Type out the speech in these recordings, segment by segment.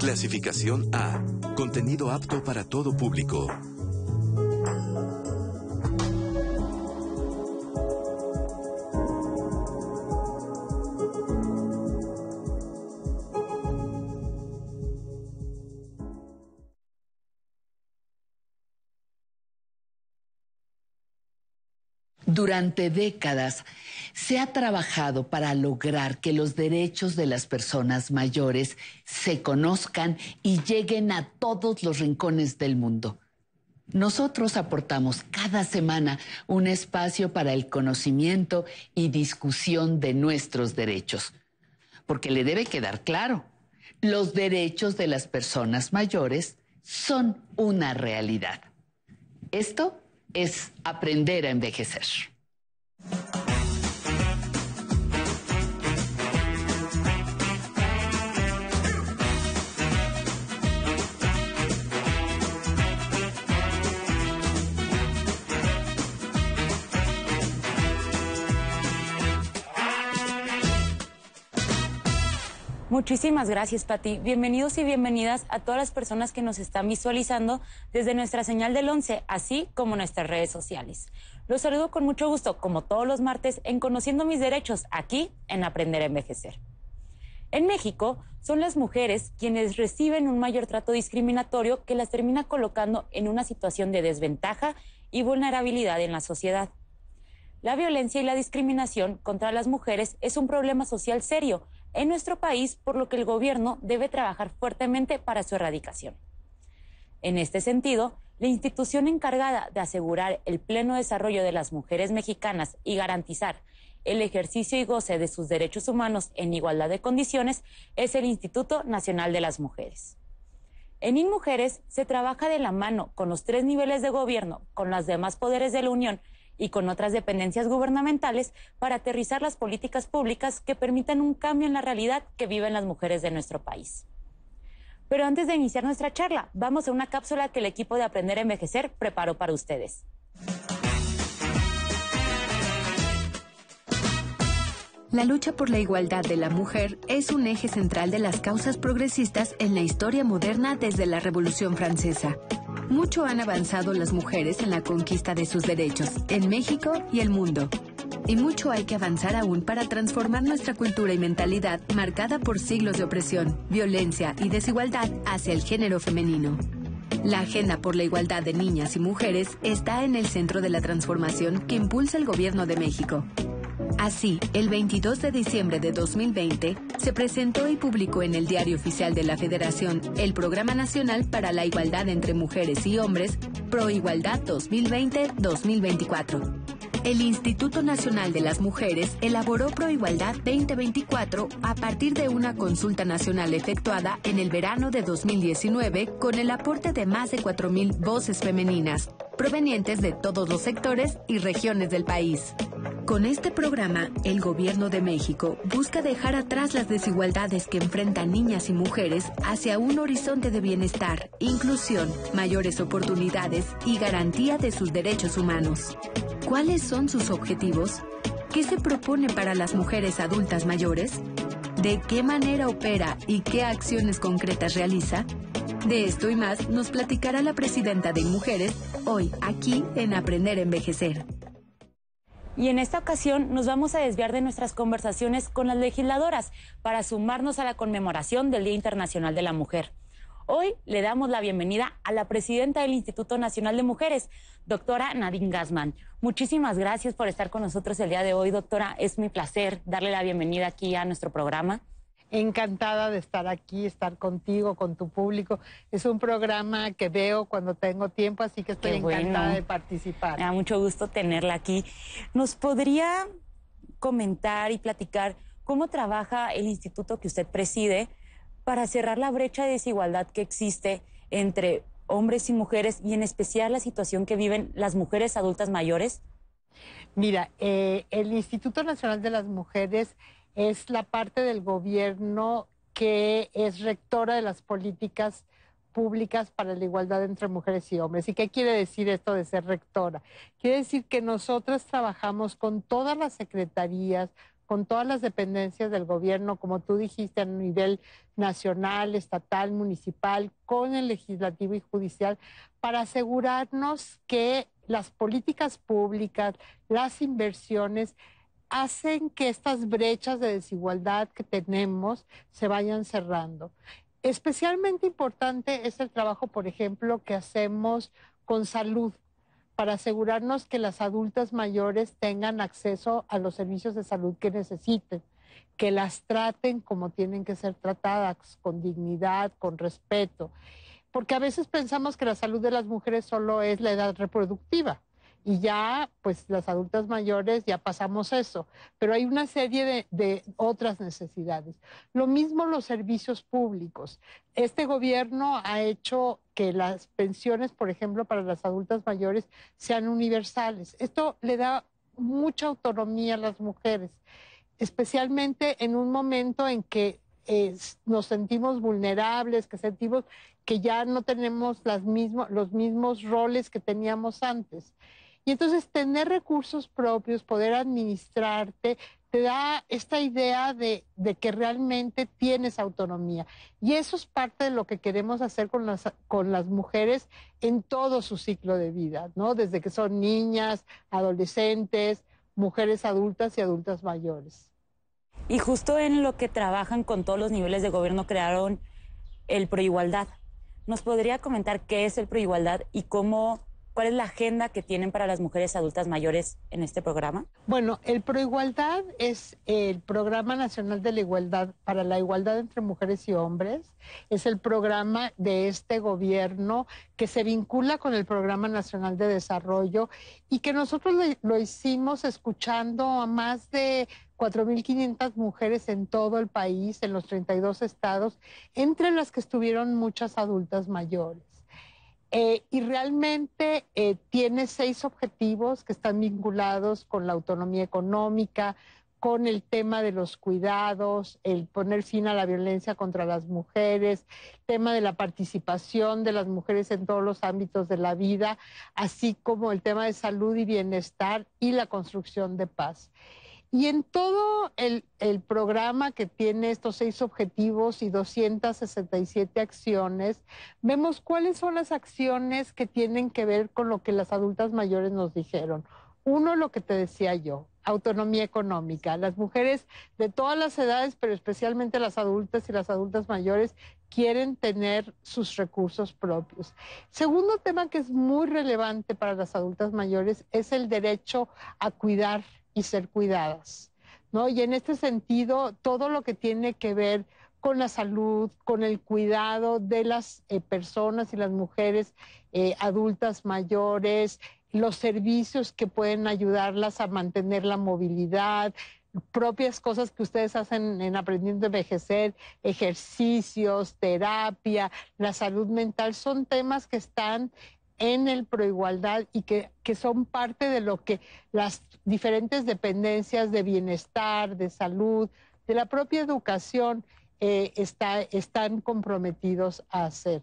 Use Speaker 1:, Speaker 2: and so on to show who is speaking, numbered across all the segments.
Speaker 1: Clasificación A. Contenido apto para todo público.
Speaker 2: Durante décadas se ha trabajado para lograr que los derechos de las personas mayores se conozcan y lleguen a todos los rincones del mundo. Nosotros aportamos cada semana un espacio para el conocimiento y discusión de nuestros derechos, porque le debe quedar claro, los derechos de las personas mayores son una realidad. Esto es aprender a envejecer.
Speaker 3: Muchísimas gracias, Pati. Bienvenidos y bienvenidas a todas las personas que nos están visualizando desde nuestra señal del 11, así como nuestras redes sociales. Los saludo con mucho gusto, como todos los martes, en Conociendo mis Derechos, aquí en Aprender a Envejecer. En México, son las mujeres quienes reciben un mayor trato discriminatorio que las termina colocando en una situación de desventaja y vulnerabilidad en la sociedad. La violencia y la discriminación contra las mujeres es un problema social serio en nuestro país, por lo que el gobierno debe trabajar fuertemente para su erradicación. En este sentido, la institución encargada de asegurar el pleno desarrollo de las mujeres mexicanas y garantizar el ejercicio y goce de sus derechos humanos en igualdad de condiciones es el Instituto Nacional de las Mujeres. En InMujeres se trabaja de la mano con los tres niveles de gobierno, con los demás poderes de la Unión y con otras dependencias gubernamentales para aterrizar las políticas públicas que permitan un cambio en la realidad que viven las mujeres de nuestro país. Pero antes de iniciar nuestra charla, vamos a una cápsula que el equipo de Aprender a Envejecer preparó para ustedes.
Speaker 4: La lucha por la igualdad de la mujer es un eje central de las causas progresistas en la historia moderna desde la Revolución Francesa. Mucho han avanzado las mujeres en la conquista de sus derechos, en México y el mundo. Y mucho hay que avanzar aún para transformar nuestra cultura y mentalidad marcada por siglos de opresión, violencia y desigualdad hacia el género femenino. La agenda por la igualdad de niñas y mujeres está en el centro de la transformación que impulsa el Gobierno de México. Así, el 22 de diciembre de 2020, se presentó y publicó en el Diario Oficial de la Federación el Programa Nacional para la Igualdad entre Mujeres y Hombres, Pro Igualdad 2020-2024. El Instituto Nacional de las Mujeres elaboró Proigualdad 2024 a partir de una consulta nacional efectuada en el verano de 2019 con el aporte de más de 4.000 voces femeninas, provenientes de todos los sectores y regiones del país. Con este programa, el Gobierno de México busca dejar atrás las desigualdades que enfrentan niñas y mujeres hacia un horizonte de bienestar, inclusión, mayores oportunidades y garantía de sus derechos humanos. ¿Cuáles son sus objetivos? ¿Qué se propone para las mujeres adultas mayores? ¿De qué manera opera y qué acciones concretas realiza? De esto y más nos platicará la presidenta de Mujeres hoy aquí en Aprender a Envejecer.
Speaker 3: Y en esta ocasión nos vamos a desviar de nuestras conversaciones con las legisladoras para sumarnos a la conmemoración del Día Internacional de la Mujer. Hoy le damos la bienvenida a la presidenta del Instituto Nacional de Mujeres, doctora Nadine Gassman. Muchísimas gracias por estar con nosotros el día de hoy, doctora. Es mi placer darle la bienvenida aquí a nuestro programa
Speaker 5: encantada de estar aquí, estar contigo, con tu público. Es un programa que veo cuando tengo tiempo, así que estoy encantada de participar.
Speaker 3: Me da mucho gusto tenerla aquí. ¿Nos podría comentar y platicar cómo trabaja el instituto que usted preside para cerrar la brecha de desigualdad que existe entre hombres y mujeres y en especial la situación que viven las mujeres adultas mayores?
Speaker 5: Mira, eh, el Instituto Nacional de las Mujeres es la parte del gobierno que es rectora de las políticas públicas para la igualdad entre mujeres y hombres. ¿Y qué quiere decir esto de ser rectora? Quiere decir que nosotras trabajamos con todas las secretarías, con todas las dependencias del gobierno, como tú dijiste, a nivel nacional, estatal, municipal, con el legislativo y judicial, para asegurarnos que las políticas públicas, las inversiones, hacen que estas brechas de desigualdad que tenemos se vayan cerrando. Especialmente importante es el trabajo, por ejemplo, que hacemos con salud para asegurarnos que las adultas mayores tengan acceso a los servicios de salud que necesiten, que las traten como tienen que ser tratadas, con dignidad, con respeto. Porque a veces pensamos que la salud de las mujeres solo es la edad reproductiva y ya, pues las adultas mayores ya pasamos eso, pero hay una serie de, otras necesidades. Lo mismo los servicios públicos. Este gobierno ha hecho que las pensiones, por ejemplo, para las adultas mayores sean universales. Esto le da mucha autonomía a las mujeres, especialmente en un momento en que eh, nos sentimos vulnerables, que sentimos que ya no tenemos las los mismos roles que teníamos antes. Y entonces tener recursos propios, poder administrarte, te da esta idea de, que realmente tienes autonomía. Y eso es parte de lo que queremos hacer con las, con las mujeres en todo su ciclo de vida, ¿no? Desde que son niñas, adolescentes, mujeres adultas y adultas mayores.
Speaker 3: Y justo en lo que trabajan con todos los niveles de gobierno crearon el Proigualdad. ¿Nos podría comentar qué es el Proigualdad y cómo ¿Cuál es la agenda que tienen para las mujeres adultas mayores en este programa?
Speaker 5: Bueno, el Proigualdad es el Programa Nacional de la Igualdad para la Igualdad entre Mujeres y Hombres. Es el programa de este gobierno que se vincula con el Programa Nacional de Desarrollo y que nosotros lo hicimos escuchando a más de 4.500 mujeres en todo el país, en los 32 estados, entre las que estuvieron muchas adultas mayores. Eh, y realmente eh, tiene seis objetivos que están vinculados con la autonomía económica, con el tema de los cuidados, el poner fin a la violencia contra las mujeres, tema de la participación de las mujeres en todos los ámbitos de la vida, así como el tema de salud y bienestar y la construcción de paz. Y en todo el, programa que tiene estos seis objetivos y 267 acciones, vemos cuáles son las acciones que tienen que ver con lo que las adultas mayores nos dijeron. Uno, lo que te decía yo, autonomía económica. Las mujeres de todas las edades, pero especialmente las adultas y las adultas mayores, quieren tener sus recursos propios. Segundo tema que es muy relevante para las adultas mayores es el derecho a cuidar y ser cuidadas. ¿no? Y en este sentido, todo lo que tiene que ver con la salud, con el cuidado de las eh, personas y las mujeres eh, adultas mayores, los servicios que pueden ayudarlas a mantener la movilidad, propias cosas que ustedes hacen en aprendiendo a envejecer, ejercicios, terapia, la salud mental, son temas que están en el proigualdad y que, que son parte de lo que las diferentes dependencias de bienestar, de salud, de la propia educación eh, está, están comprometidos a hacer.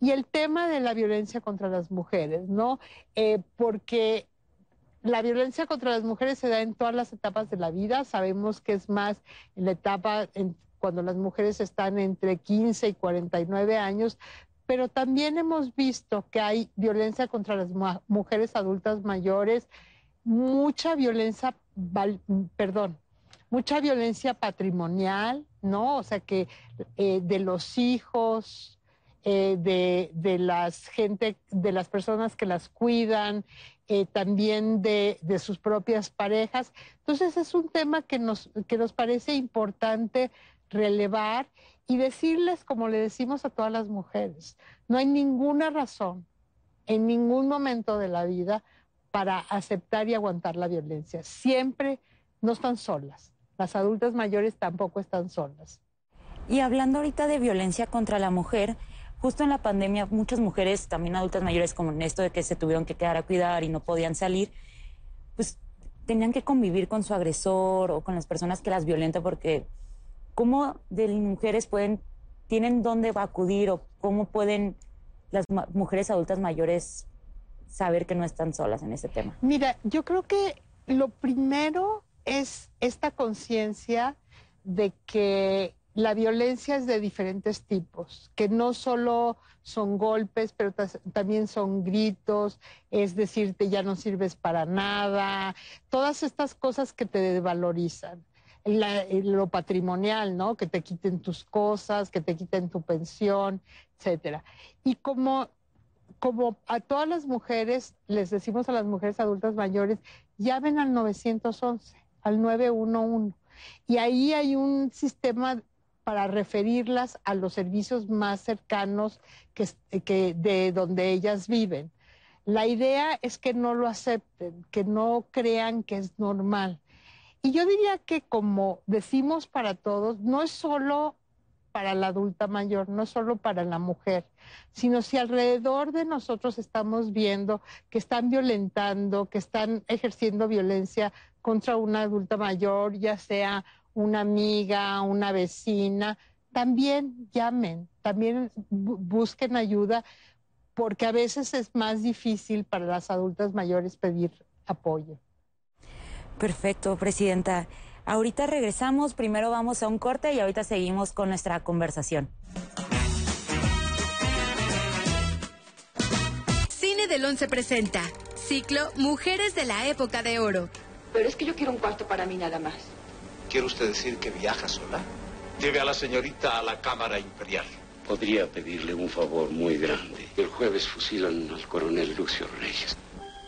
Speaker 5: Y el tema de la violencia contra las mujeres, ¿no? Eh, porque la violencia contra las mujeres se da en todas las etapas de la vida. Sabemos que es más en la etapa en, cuando las mujeres están entre 15 y 49 años, pero también hemos visto que hay violencia contra las mujeres adultas mayores, mucha violencia, perdón, mucha violencia patrimonial, ¿no? O sea que eh, de los hijos, eh, de, las gente, de las personas que las cuidan, eh, también de, de, sus propias parejas. Entonces es un tema que nos, que nos parece importante relevar y decirles, como le decimos a todas las mujeres, no hay ninguna razón en ningún momento de la vida para aceptar y aguantar la violencia. Siempre no están solas. Las adultas mayores tampoco están solas.
Speaker 3: Y hablando ahorita de violencia contra la mujer, justo en la pandemia muchas mujeres, también adultas mayores, como en esto de que se tuvieron que quedar a cuidar y no podían salir, pues tenían que convivir con su agresor o con las personas que las violentan porque ¿cómo de mujeres pueden, tienen dónde acudir o cómo pueden las mujeres adultas mayores saber que no están solas en ese tema?
Speaker 5: Mira, yo creo que lo primero es esta conciencia de que la violencia es de diferentes tipos, que no solo son golpes, pero también son gritos, es decirte ya no sirves para nada, todas estas cosas que te desvalorizan. lo patrimonial, ¿no? Que te quiten tus cosas, que te quiten tu pensión, etcétera. Y como, como a todas las mujeres, les decimos a las mujeres adultas mayores, llamen al 911, al 911. Y ahí hay un sistema para referirlas a los servicios más cercanos que, de donde ellas viven. La idea es que no lo acepten, que no crean que es normal. Y yo diría que como decimos para todos, no es solo para la adulta mayor, no es solo para la mujer, sino si alrededor de nosotros estamos viendo que están violentando, que están ejerciendo violencia contra una adulta mayor, ya sea una amiga, una vecina, también llamen, también busquen ayuda, porque a veces es más difícil para las adultas mayores pedir apoyo.
Speaker 3: Perfecto, Presidenta. Ahorita regresamos, primero vamos a un corte y ahorita seguimos con nuestra conversación.
Speaker 4: Cine del Once presenta ciclo Mujeres de la Época de Oro.
Speaker 6: Pero es que yo quiero un cuarto para mí nada más.
Speaker 7: ¿Quiere usted decir que viaja sola? Lleve a la señorita a la Cámara Imperial.
Speaker 8: Podría pedirle un favor muy grande. El jueves fusilan al coronel Lucio Reyes.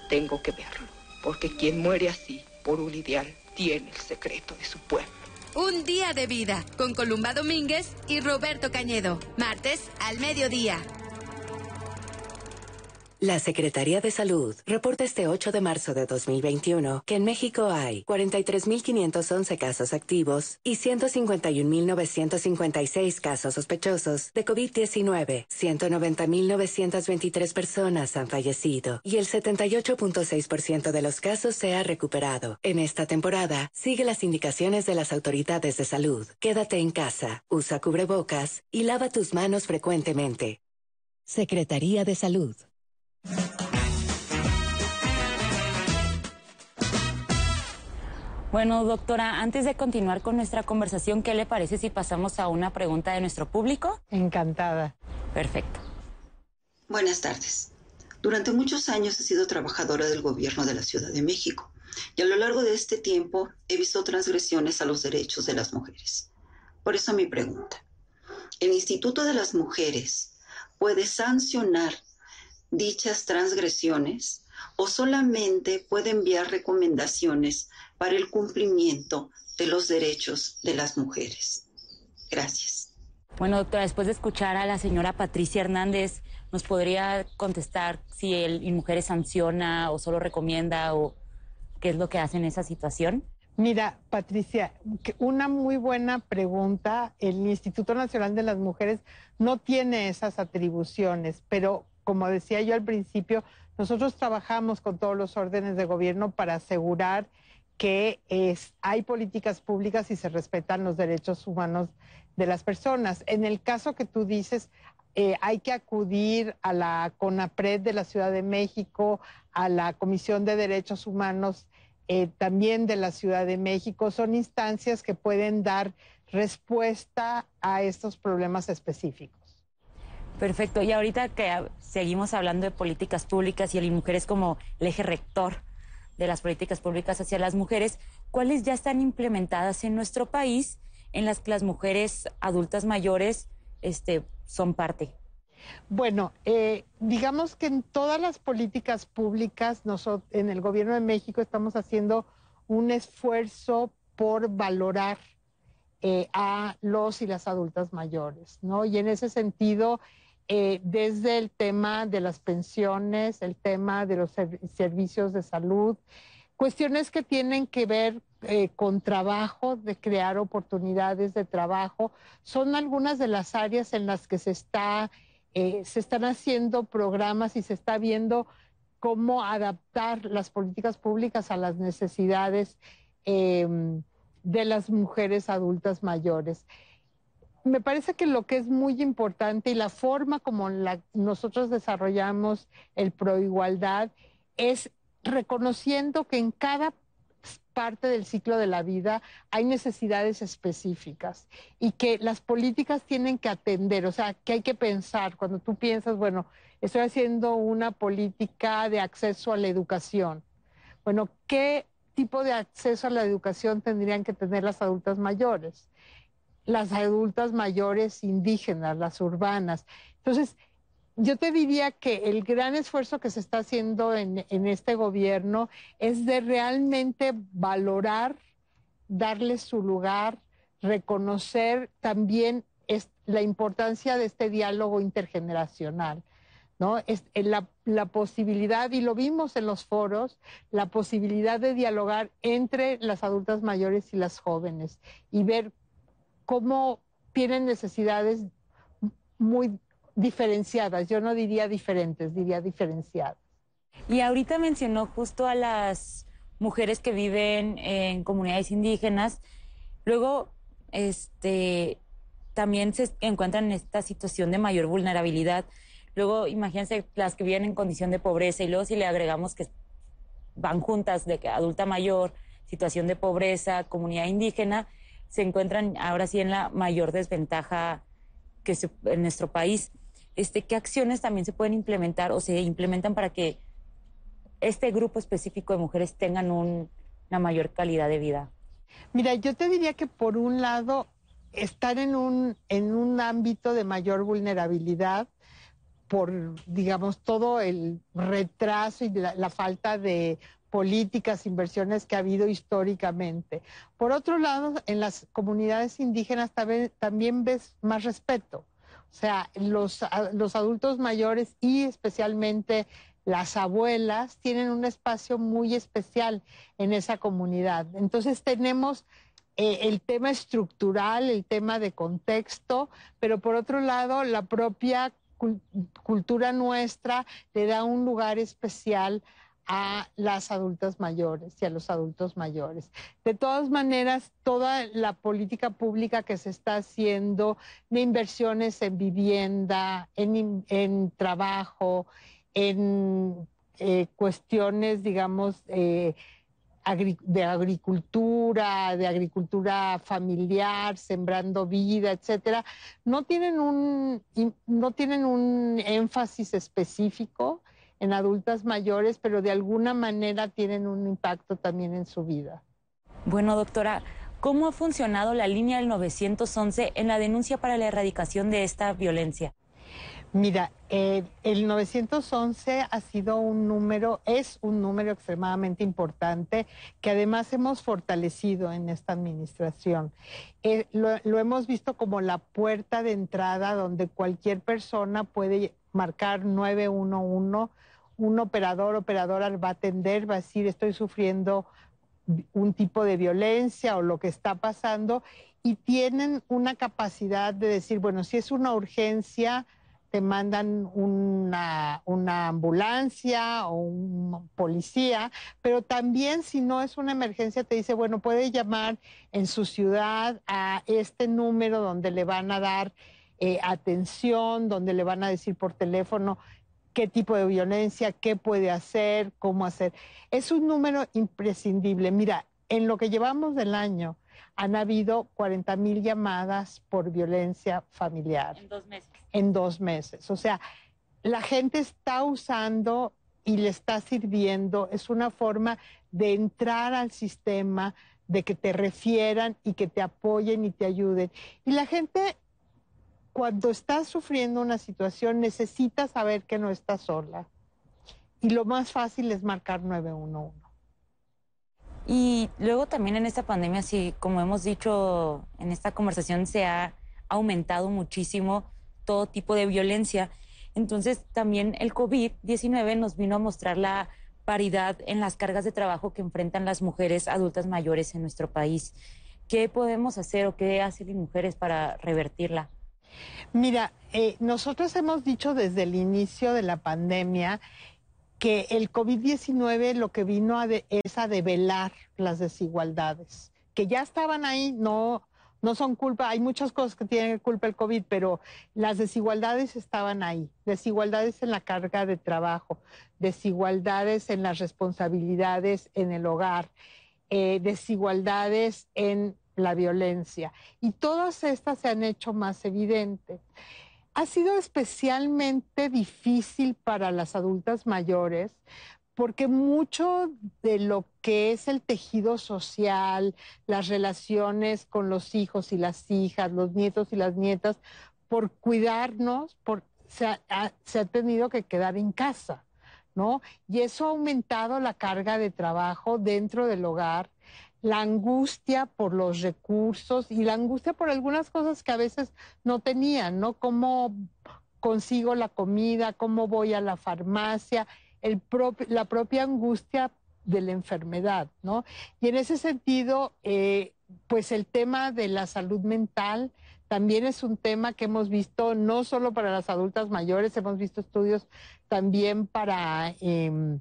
Speaker 6: Tengo que verlo, porque quien muere así, por un ideal, tiene el secreto de su pueblo.
Speaker 4: Un día de vida con Columba Domínguez y Roberto Cañedo. Martes al mediodía.
Speaker 9: La Secretaría de Salud reporta este 8 de marzo de 2021 que en México hay 43.511 casos activos y 151.956 casos sospechosos de COVID-19. 190.923 personas han fallecido y el 78.6% de los casos se ha recuperado. En esta temporada, sigue las indicaciones de las autoridades de salud. Quédate en casa, usa cubrebocas y lava tus manos frecuentemente. Secretaría de Salud.
Speaker 3: Bueno, doctora, antes de continuar con nuestra conversación, ¿qué le parece si pasamos a una pregunta de nuestro público?
Speaker 5: Encantada.
Speaker 3: Perfecto.
Speaker 10: Buenas tardes. Durante muchos años he sido trabajadora del gobierno de la Ciudad de México y a lo largo de este tiempo he visto transgresiones a los derechos de las mujeres. Por eso mi pregunta. ¿El Instituto de las Mujeres puede sancionar dichas transgresiones o solamente puede enviar recomendaciones para el cumplimiento de los derechos de las mujeres. Gracias.
Speaker 3: Bueno, doctora, después de escuchar a la señora Patricia Hernández, ¿nos podría contestar si el Mujeres sanciona o solo recomienda o qué es lo que hace en esa situación?
Speaker 5: Mira, Patricia, una muy buena pregunta. El Instituto Nacional de las Mujeres no tiene esas atribuciones, pero como decía yo al principio, nosotros trabajamos con todos los órdenes de gobierno para asegurar que hay políticas públicas y se respetan los derechos humanos de las personas. En el caso que tú dices, eh, hay que acudir a la CONAPRED de la Ciudad de México, a la Comisión de Derechos Humanos eh, también de la Ciudad de México. Son instancias que pueden dar respuesta a estos problemas específicos.
Speaker 3: Perfecto. Y ahorita que seguimos hablando de políticas públicas y el mujeres como el eje rector de las políticas públicas hacia las mujeres, ¿cuáles ya están implementadas en nuestro país en las que las mujeres adultas mayores este, son parte?
Speaker 5: Bueno, eh, digamos que en todas las políticas públicas, nosotros, en el Gobierno de México estamos haciendo un esfuerzo por valorar eh, a los y las adultas mayores, ¿no? Y en ese sentido, eh, desde el tema de las pensiones, el tema de los servicios de salud, cuestiones que tienen que ver eh, con trabajo, de crear oportunidades de trabajo, son algunas de las áreas en las que se está eh, se están haciendo programas y se está viendo cómo adaptar las políticas públicas a las necesidades em, de las mujeres adultas mayores me parece que lo que es muy importante y la forma como nosotros desarrollamos el proigualdad es reconociendo que en cada parte del ciclo de la vida hay necesidades específicas y que las políticas tienen que atender, o sea, que hay que pensar cuando tú piensas, bueno, estoy haciendo una política de acceso a la educación. Bueno, ¿qué tipo de acceso a la educación tendrían que tener las adultas mayores? Las adultas mayores indígenas, las urbanas. Entonces, yo te diría que el gran esfuerzo que se está haciendo en, este gobierno es de realmente valorar, darle su lugar, reconocer también la importancia de este diálogo intergeneracional. ¿no? Es, la, la, posibilidad, y lo vimos en los foros, la posibilidad de dialogar entre las adultas mayores y las jóvenes y ver cómo tienen necesidades muy diferenciadas, yo no diría diferentes, diría diferenciadas.
Speaker 3: Y ahorita mencionó justo a las mujeres que viven en comunidades indígenas. Luego, este, también se encuentran en esta situación de mayor vulnerabilidad. Luego, imagínense las que viven en condición de pobreza y luego si le agregamos que van juntas de adulta mayor, situación de pobreza, comunidad indígena, se encuentran ahora sí en la mayor desventaja que en nuestro país este, qué acciones también se pueden implementar o se implementan para que este grupo específico de mujeres tengan una mayor calidad de vida?
Speaker 5: Mira, yo te diría que por un lado, estar en un, en un ámbito de mayor vulnerabilidad por, digamos, todo el retraso y la, falta de políticas, inversiones que ha habido históricamente. Por otro lado, en las comunidades indígenas también ves más respeto o sea, los, adultos mayores y especialmente las abuelas tienen un espacio muy especial en esa comunidad. Entonces tenemos eh, el tema estructural, el tema de contexto, pero por otro lado la propia cultura nuestra le da un lugar especial a las adultas mayores y a los adultos mayores. De todas maneras, toda la política pública que se está haciendo de inversiones en vivienda, en, trabajo, en eh, cuestiones, digamos, eh, de agricultura, de agricultura familiar, sembrando vida, etcétera, no tienen un, no tienen un énfasis específico en adultas mayores, pero de alguna manera tienen un impacto también en su vida.
Speaker 3: Bueno, doctora, ¿cómo ha funcionado la línea del 911 en la denuncia para la erradicación de esta violencia?
Speaker 5: Mira, eh, el 911 ha sido un número, es un número extremadamente importante que además hemos fortalecido en esta administración. Eh, lo, lo, hemos visto como la puerta de entrada donde cualquier persona puede marcar 911 un operador, operadora va a atender, va a decir, estoy sufriendo un tipo de violencia o lo que está pasando, y tienen una capacidad de decir, bueno, si es una urgencia, te mandan una, ambulancia o un policía, pero también si no es una emergencia, te dice, bueno, puede llamar en su ciudad a este número donde le van a dar eh, atención, donde le van a decir por teléfono qué tipo de violencia, qué puede hacer, cómo hacer. Es un número imprescindible. Mira, en lo que llevamos del año han habido 40 mil llamadas por violencia familiar.
Speaker 3: En dos meses.
Speaker 5: En dos meses. O sea, la gente está usando y le está sirviendo. Es una forma de entrar al sistema, de que te refieran y que te apoyen y te ayuden. Y la gente cuando estás sufriendo una situación necesitas saber que no estás sola. Y lo más fácil es marcar 911.
Speaker 3: Y luego también en esta pandemia, sí, como hemos dicho en esta conversación, se ha aumentado muchísimo todo tipo de violencia. Entonces también el COVID-19 nos vino a mostrar la paridad en las cargas de trabajo que enfrentan las mujeres adultas mayores en nuestro país. ¿Qué podemos hacer o qué hacen las mujeres para revertirla?
Speaker 5: Mira, eh, nosotros hemos dicho desde el inicio de la pandemia que el COVID-19 lo que vino es a develar las desigualdades, que ya estaban ahí, no, no son culpa, hay muchas cosas que tienen culpa el COVID, pero las desigualdades estaban ahí, desigualdades en la carga de trabajo, desigualdades en las responsabilidades en el hogar, eh, desigualdades en la violencia. Y todas estas se han hecho más evidentes. Ha sido especialmente difícil para las adultas mayores porque mucho de lo que es el tejido social, las relaciones con los hijos y las hijas, los nietos y las nietas, por cuidarnos, por, se, ha, se ha tenido que quedar en casa, ¿no? Y eso ha aumentado la carga de trabajo dentro del hogar, la angustia por los recursos y la angustia por algunas cosas que a veces no tenían, ¿no? Cómo consigo la comida, cómo voy a la farmacia, la propia angustia de la enfermedad, ¿no? Y en ese sentido, eh, pues el tema de la salud mental también es un tema que hemos visto no solo para las adultas mayores, hemos visto estudios también para, eh,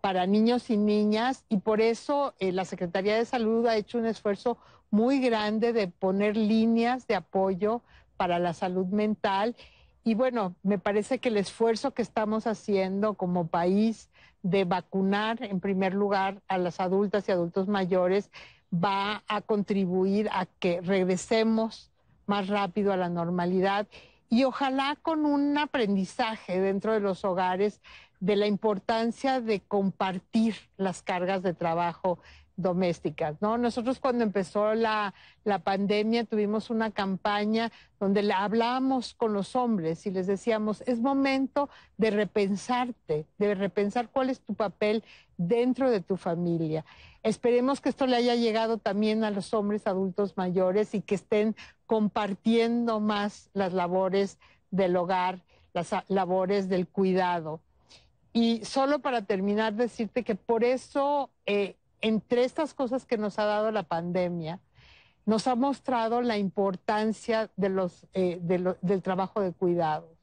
Speaker 5: para niños y niñas y por eso eh, la Secretaría de Salud ha hecho un esfuerzo muy grande de poner líneas de apoyo para la salud mental y bueno, me parece que el esfuerzo que estamos haciendo como país de vacunar en primer lugar a las adultas y adultos mayores va a contribuir a que regresemos más rápido a la normalidad y ojalá con un aprendizaje dentro de los hogares de la importancia de compartir las cargas de trabajo domésticas, ¿no? Nosotros cuando empezó la, la, pandemia tuvimos una campaña donde le hablábamos con los hombres y les decíamos, es momento de repensarte, de repensar cuál es tu papel dentro de tu familia. Esperemos que esto le haya llegado también a los hombres adultos mayores y que estén compartiendo más las labores del hogar, las labores del cuidado. Y solo para terminar, decirte que por eso... Eh, entre estas cosas que nos ha dado la pandemia, nos ha mostrado la importancia eh, del trabajo de cuidado.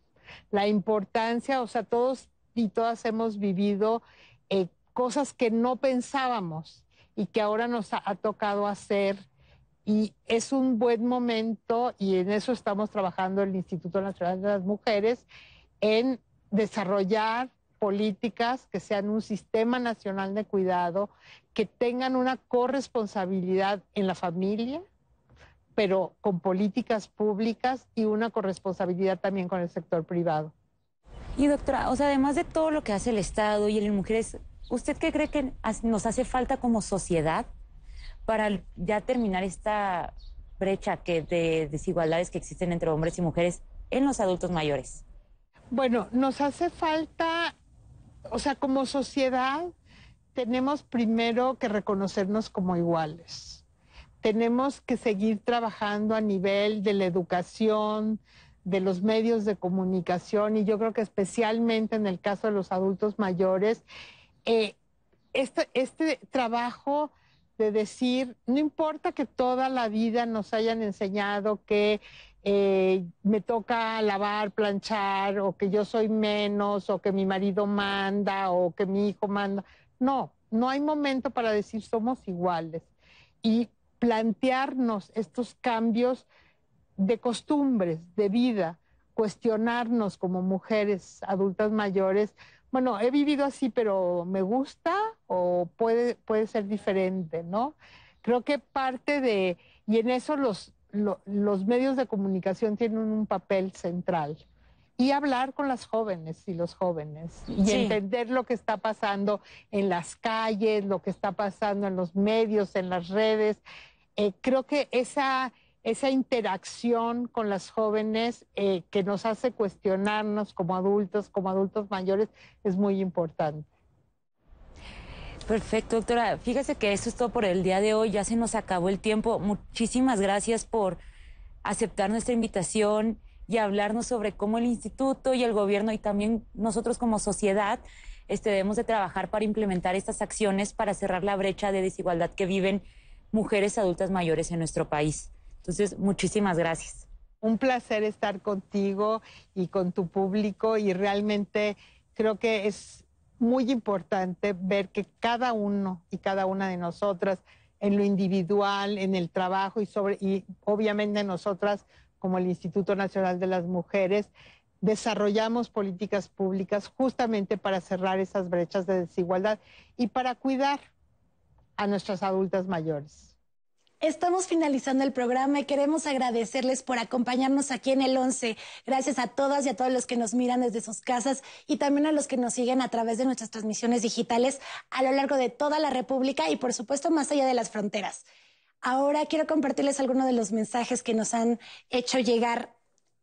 Speaker 5: La importancia, o sea, todos y todas hemos vivido eh, cosas que no pensábamos y que ahora nos ha, ha tocado hacer. Y es un buen momento, y en eso estamos trabajando el Instituto Nacional de las Mujeres, en desarrollar políticas que sean un sistema nacional de cuidado, que tengan una corresponsabilidad en la familia, pero con políticas públicas y una corresponsabilidad también con el sector privado.
Speaker 3: Y doctora, o sea, además de todo lo que hace el Estado y el mujeres, ¿usted qué cree que nos hace falta como sociedad para ya terminar esta brecha que de desigualdades que existen entre hombres y mujeres en los adultos mayores?
Speaker 5: Bueno, nos hace falta o sea, como sociedad tenemos primero que reconocernos como iguales. Tenemos que seguir trabajando a nivel de la educación, de los medios de comunicación y yo creo que especialmente en el caso de los adultos mayores, eh, este, este trabajo de decir, no importa que toda la vida nos hayan enseñado que eh, me toca lavar, planchar, o que yo soy menos, o que mi marido manda, o que mi hijo manda. No, no hay momento para decir somos iguales. Y plantearnos estos cambios de costumbres, de vida, cuestionarnos como mujeres adultas mayores, bueno, he vivido así, pero me gusta o puede, puede ser diferente, ¿no? Creo que parte de, y en eso los, los medios de comunicación tienen un papel central. Y hablar con las jóvenes y los jóvenes y entender lo que está pasando en las calles, lo que está pasando en los medios, en las redes. Eh, creo que esa, esa interacción con las jóvenes eh, que nos hace cuestionarnos como adultos, como adultos mayores, es muy importante.
Speaker 3: Perfecto, doctora. Fíjese que eso es todo por el día de hoy. Ya se nos acabó el tiempo. Muchísimas gracias por aceptar nuestra invitación y hablarnos sobre cómo el instituto y el gobierno y también nosotros como sociedad este, debemos de trabajar para implementar estas acciones para cerrar la brecha de desigualdad que viven mujeres adultas mayores en nuestro país. Entonces, muchísimas gracias.
Speaker 5: Un placer estar contigo y con tu público y realmente creo que es muy importante ver que cada uno y cada una de nosotras en lo individual, en el trabajo y sobre y obviamente nosotras como el Instituto Nacional de las Mujeres desarrollamos políticas públicas justamente para cerrar esas brechas de desigualdad y para cuidar a nuestras adultas mayores.
Speaker 11: Estamos finalizando el programa y queremos agradecerles por acompañarnos aquí en el 11. Gracias a todas y a todos los que nos miran desde sus casas y también a los que nos siguen a través de nuestras transmisiones digitales a lo largo de toda la República y por supuesto más allá de las fronteras. Ahora quiero compartirles algunos de los mensajes que nos han hecho llegar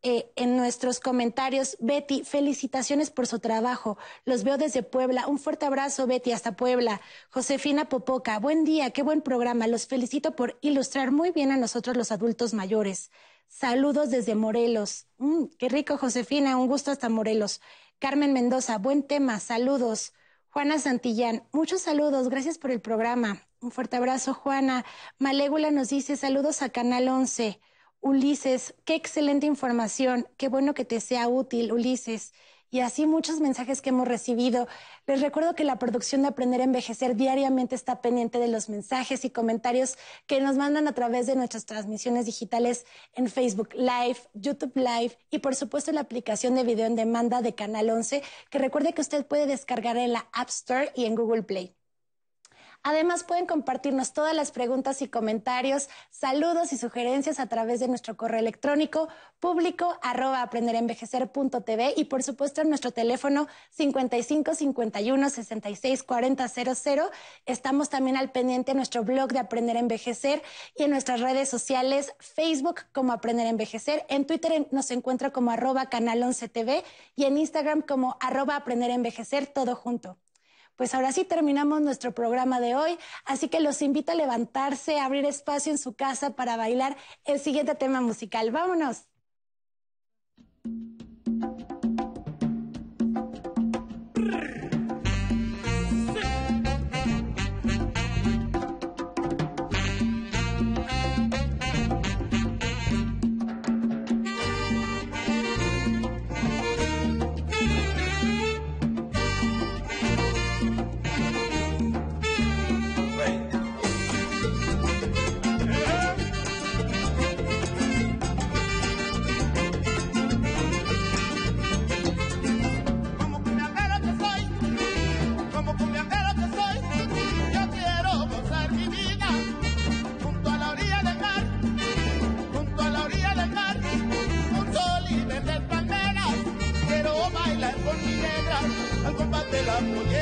Speaker 11: eh, en nuestros comentarios. Betty, felicitaciones por su trabajo. Los veo desde Puebla. Un fuerte abrazo, Betty, hasta Puebla. Josefina Popoca, buen día, qué buen programa. Los felicito por ilustrar muy bien a nosotros los adultos mayores. Saludos desde Morelos. Mm, qué rico, Josefina, un gusto hasta Morelos. Carmen Mendoza, buen tema, saludos. Juana Santillán, muchos saludos, gracias por el programa. Un fuerte abrazo, Juana. Malégula nos dice saludos a Canal 11. Ulises, qué excelente información, qué bueno que te sea útil, Ulises. Y así muchos mensajes que hemos recibido. Les recuerdo que la producción de Aprender a Envejecer diariamente está pendiente de los mensajes y comentarios que nos mandan a través de nuestras transmisiones digitales en Facebook Live, YouTube Live y por supuesto la aplicación de video en demanda de Canal 11, que recuerde que usted puede descargar en la App Store y en Google Play. Además, pueden compartirnos todas las preguntas y comentarios, saludos y sugerencias a través de nuestro correo electrónico público arroba aprenderenvejecer.tv y por supuesto en nuestro teléfono 55 51 66 40 00. Estamos también al pendiente en nuestro blog de Aprender a Envejecer y en nuestras redes sociales Facebook como Aprender a Envejecer. En Twitter nos encuentra como arroba canal 11 TV y en Instagram como arroba Aprender a Envejecer todo junto. Pues ahora sí terminamos nuestro programa de hoy, así que los invito a levantarse, a abrir espacio en su casa para bailar el siguiente tema musical. Vámonos.
Speaker 12: Combate la pollera.